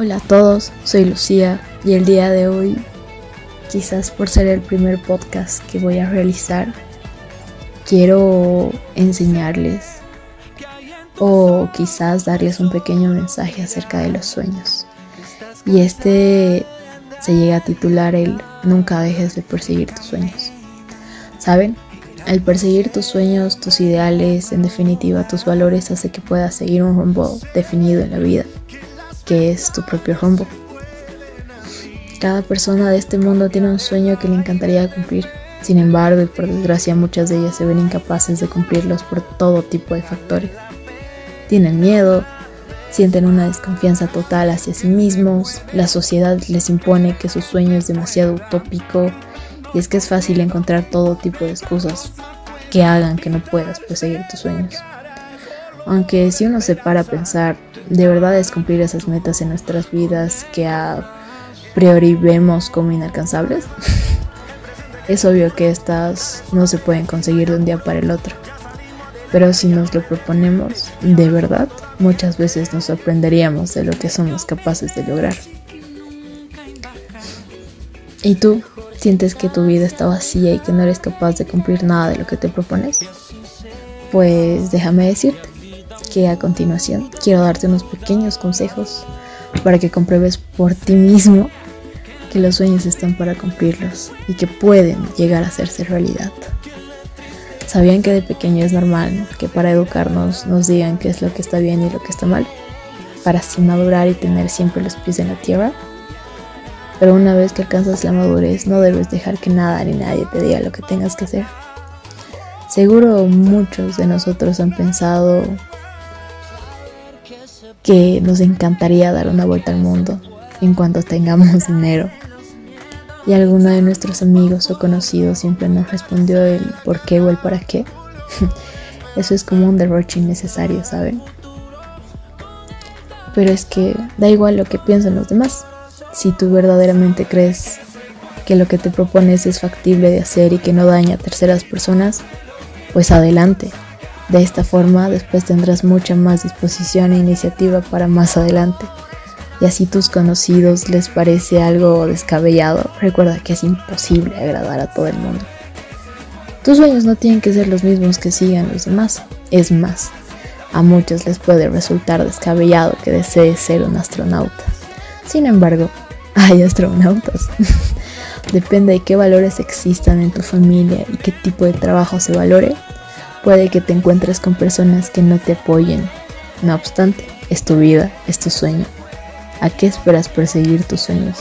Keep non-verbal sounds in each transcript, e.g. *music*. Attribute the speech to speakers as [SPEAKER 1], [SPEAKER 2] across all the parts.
[SPEAKER 1] Hola a todos, soy Lucía y el día de hoy, quizás por ser el primer podcast que voy a realizar, quiero enseñarles o quizás darles un pequeño mensaje acerca de los sueños. Y este se llega a titular el Nunca dejes de perseguir tus sueños. ¿Saben? El perseguir tus sueños, tus ideales, en definitiva tus valores, hace que puedas seguir un rumbo definido en la vida, que es tu propio rumbo. Cada persona de este mundo tiene un sueño que le encantaría cumplir. Sin embargo, y por desgracia, muchas de ellas se ven incapaces de cumplirlos por todo tipo de factores. Tienen miedo, sienten una desconfianza total hacia sí mismos, la sociedad les impone que su sueño es demasiado utópico y es que es fácil encontrar todo tipo de excusas que hagan que no puedas perseguir tus sueños. Aunque si uno se para a pensar, de verdad es cumplir esas metas en nuestras vidas que a priori vemos como inalcanzables. *laughs* es obvio que estas no se pueden conseguir de un día para el otro. Pero si nos lo proponemos, de verdad, muchas veces nos sorprenderíamos de lo que somos capaces de lograr. ¿Y tú? ¿Sientes que tu vida está vacía y que no eres capaz de cumplir nada de lo que te propones? Pues déjame decirte que a continuación quiero darte unos pequeños consejos para que compruebes por ti mismo que los sueños están para cumplirlos y que pueden llegar a hacerse realidad. ¿Sabían que de pequeño es normal que para educarnos nos digan qué es lo que está bien y lo que está mal? Para así madurar y tener siempre los pies en la tierra. Pero una vez que alcanzas la madurez, no debes dejar que nada ni nadie te diga lo que tengas que hacer. Seguro muchos de nosotros han pensado que nos encantaría dar una vuelta al mundo en cuanto tengamos *laughs* dinero. Y alguno de nuestros amigos o conocidos siempre nos respondió el por qué o el para qué. *laughs* Eso es como un derroche innecesario, ¿saben? Pero es que da igual lo que piensen los demás si tú verdaderamente crees que lo que te propones es factible de hacer y que no daña a terceras personas, pues adelante. De esta forma después tendrás mucha más disposición e iniciativa para más adelante. Y así tus conocidos les parece algo descabellado, recuerda que es imposible agradar a todo el mundo. Tus sueños no tienen que ser los mismos que sigan los demás. Es más, a muchos les puede resultar descabellado que desees ser un astronauta. Sin embargo, *laughs* hay astronautas. *laughs* Depende de qué valores existan en tu familia y qué tipo de trabajo se valore, puede que te encuentres con personas que no te apoyen. No obstante, es tu vida, es tu sueño. ¿A qué esperas perseguir tus sueños?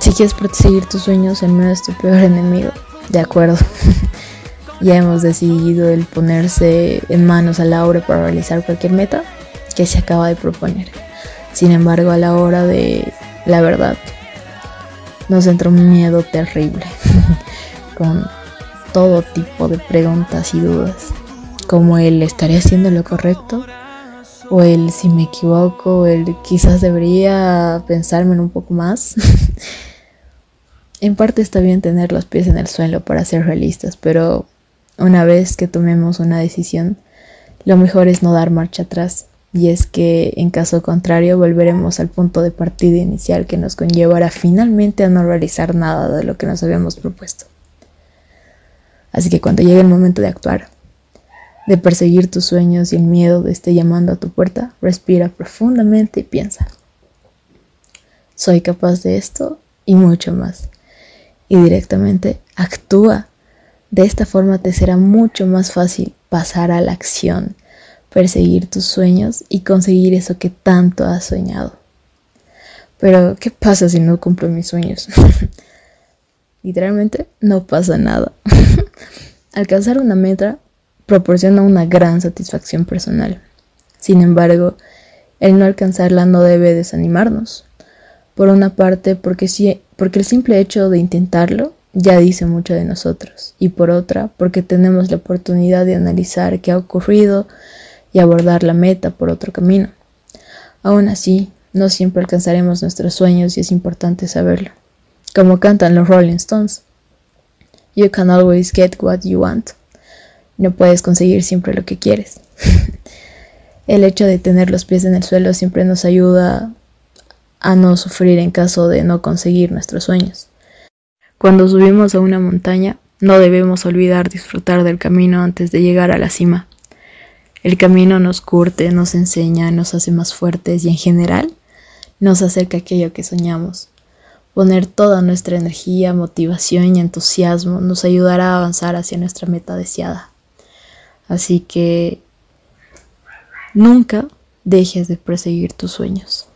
[SPEAKER 1] Si quieres perseguir tus sueños, el miedo es tu peor enemigo. De acuerdo. *laughs* ya hemos decidido el ponerse en manos a la obra para realizar cualquier meta que se acaba de proponer. Sin embargo, a la hora de la verdad, nos entra un miedo terrible, *laughs* con todo tipo de preguntas y dudas, como el ¿estaré haciendo lo correcto? O el si me equivoco, o el quizás debería pensarme un poco más. *laughs* en parte está bien tener los pies en el suelo para ser realistas, pero una vez que tomemos una decisión, lo mejor es no dar marcha atrás y es que en caso contrario volveremos al punto de partida inicial que nos conllevará finalmente a no realizar nada de lo que nos habíamos propuesto. Así que cuando llegue el momento de actuar, de perseguir tus sueños y el miedo de esté llamando a tu puerta, respira profundamente y piensa, soy capaz de esto y mucho más. Y directamente actúa. De esta forma te será mucho más fácil pasar a la acción perseguir tus sueños y conseguir eso que tanto has soñado. Pero, ¿qué pasa si no cumplo mis sueños? *laughs* Literalmente no pasa nada. *laughs* Alcanzar una meta proporciona una gran satisfacción personal. Sin embargo, el no alcanzarla no debe desanimarnos. Por una parte, porque, si, porque el simple hecho de intentarlo ya dice mucho de nosotros. Y por otra, porque tenemos la oportunidad de analizar qué ha ocurrido, y abordar la meta por otro camino. Aún así, no siempre alcanzaremos nuestros sueños y es importante saberlo. Como cantan los Rolling Stones. You can always get what you want. No puedes conseguir siempre lo que quieres. *laughs* El hecho de tener los pies en el suelo siempre nos ayuda a no sufrir en caso de no conseguir nuestros sueños. Cuando subimos a una montaña, no debemos olvidar disfrutar del camino antes de llegar a la cima. El camino nos curte, nos enseña, nos hace más fuertes y en general nos acerca a aquello que soñamos. Poner toda nuestra energía, motivación y entusiasmo nos ayudará a avanzar hacia nuestra meta deseada. Así que nunca dejes de perseguir tus sueños.